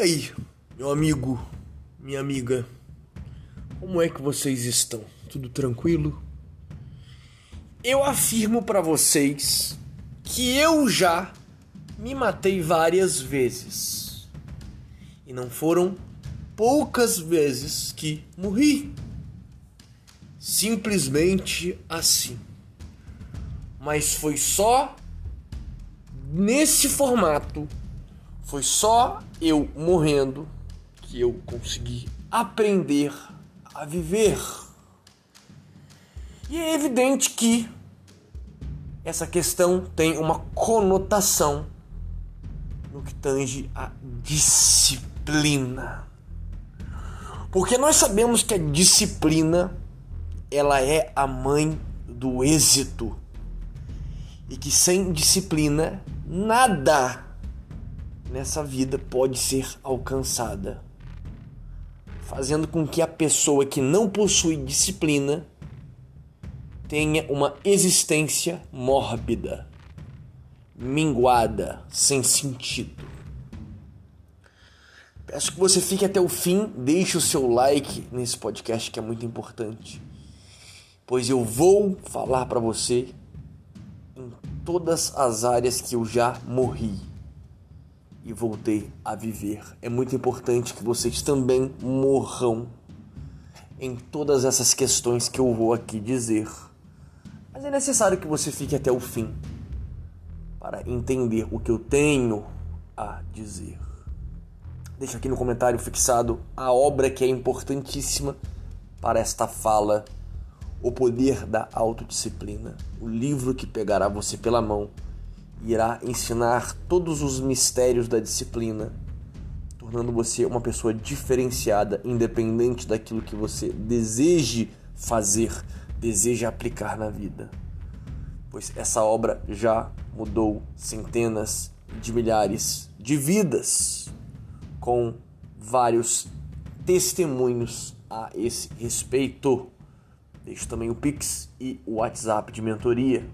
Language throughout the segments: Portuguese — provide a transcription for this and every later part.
aí, meu amigo, minha amiga, como é que vocês estão? Tudo tranquilo? Eu afirmo para vocês que eu já me matei várias vezes. E não foram poucas vezes que morri. Simplesmente assim. Mas foi só nesse formato foi só eu morrendo que eu consegui aprender a viver. E é evidente que essa questão tem uma conotação no que tange a disciplina. Porque nós sabemos que a disciplina ela é a mãe do êxito. E que sem disciplina nada nessa vida pode ser alcançada, fazendo com que a pessoa que não possui disciplina tenha uma existência mórbida, minguada, sem sentido. Peço que você fique até o fim, deixe o seu like nesse podcast que é muito importante, pois eu vou falar para você em todas as áreas que eu já morri e voltei a viver. É muito importante que vocês também morram em todas essas questões que eu vou aqui dizer. Mas é necessário que você fique até o fim para entender o que eu tenho a dizer. Deixa aqui no comentário fixado a obra que é importantíssima para esta fala, O Poder da Autodisciplina, o livro que pegará você pela mão irá ensinar todos os mistérios da disciplina, tornando você uma pessoa diferenciada, independente daquilo que você deseje fazer, deseja aplicar na vida. Pois essa obra já mudou centenas de milhares de vidas com vários testemunhos a esse respeito. Deixo também o Pix e o WhatsApp de mentoria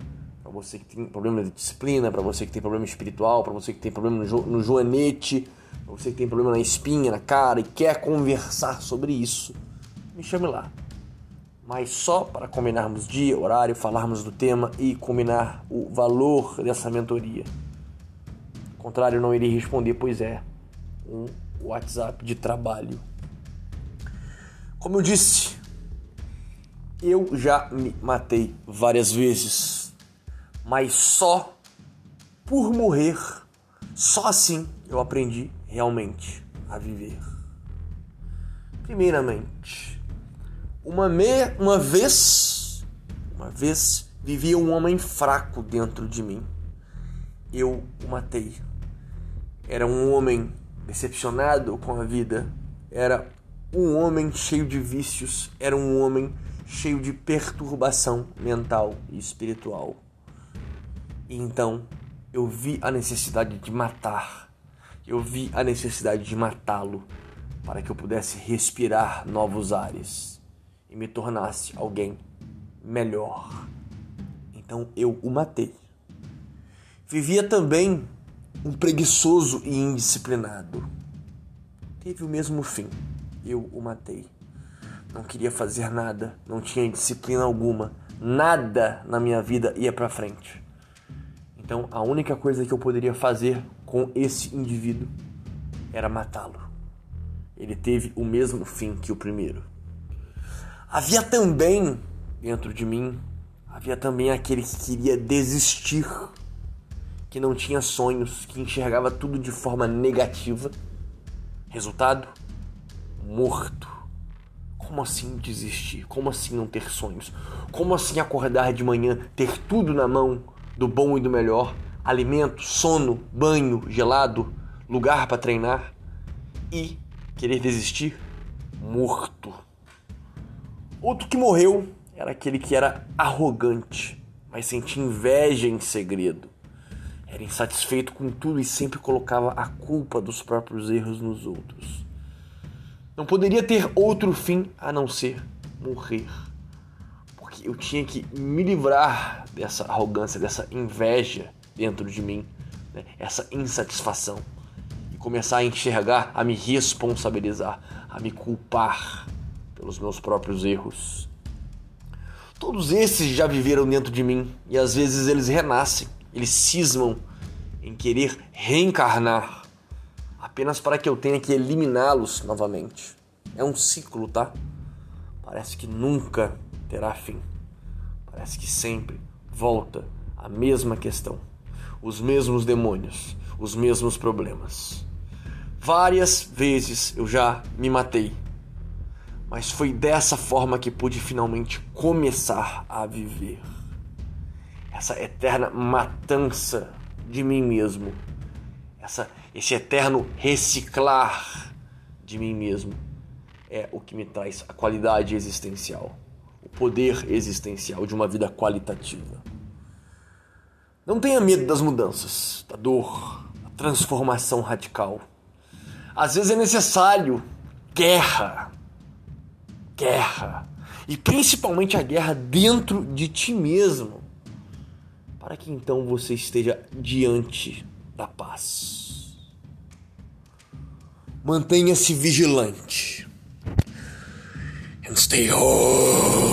para você que tem problema de disciplina, para você que tem problema espiritual, para você que tem problema no, jo no joanete, para você que tem problema na espinha, na cara e quer conversar sobre isso, me chame lá. Mas só para combinarmos dia, horário, falarmos do tema e combinar o valor dessa mentoria. Ao contrário, não irei responder, pois é um WhatsApp de trabalho. Como eu disse, eu já me matei várias vezes mas só por morrer, só assim eu aprendi realmente a viver. Primeiramente, uma, me, uma vez, uma vez vivia um homem fraco dentro de mim. Eu o matei. Era um homem decepcionado com a vida. Era um homem cheio de vícios. Era um homem cheio de perturbação mental e espiritual. E então eu vi a necessidade de matar. Eu vi a necessidade de matá-lo para que eu pudesse respirar novos ares e me tornasse alguém melhor. Então eu o matei. Vivia também um preguiçoso e indisciplinado. Teve o mesmo fim. Eu o matei. Não queria fazer nada, não tinha disciplina alguma, nada na minha vida ia para frente. Então a única coisa que eu poderia fazer com esse indivíduo era matá-lo. Ele teve o mesmo fim que o primeiro. Havia também dentro de mim, havia também aquele que queria desistir, que não tinha sonhos, que enxergava tudo de forma negativa. Resultado: morto. Como assim desistir? Como assim não ter sonhos? Como assim acordar de manhã, ter tudo na mão? Do bom e do melhor, alimento, sono, banho gelado, lugar para treinar e querer desistir morto. Outro que morreu era aquele que era arrogante, mas sentia inveja em segredo. Era insatisfeito com tudo e sempre colocava a culpa dos próprios erros nos outros. Não poderia ter outro fim a não ser morrer eu tinha que me livrar dessa arrogância, dessa inveja dentro de mim, né? essa insatisfação. E começar a enxergar, a me responsabilizar, a me culpar pelos meus próprios erros. Todos esses já viveram dentro de mim e às vezes eles renascem, eles cismam em querer reencarnar apenas para que eu tenha que eliminá-los novamente. É um ciclo, tá? Parece que nunca terá fim. Parece que sempre volta a mesma questão, os mesmos demônios, os mesmos problemas. Várias vezes eu já me matei, mas foi dessa forma que pude finalmente começar a viver. Essa eterna matança de mim mesmo, essa, esse eterno reciclar de mim mesmo é o que me traz a qualidade existencial, poder existencial de uma vida qualitativa. Não tenha medo das mudanças, da dor, da transformação radical. Às vezes é necessário guerra, guerra, e principalmente a guerra dentro de ti mesmo, para que então você esteja diante da paz. Mantenha-se vigilante. And stay home.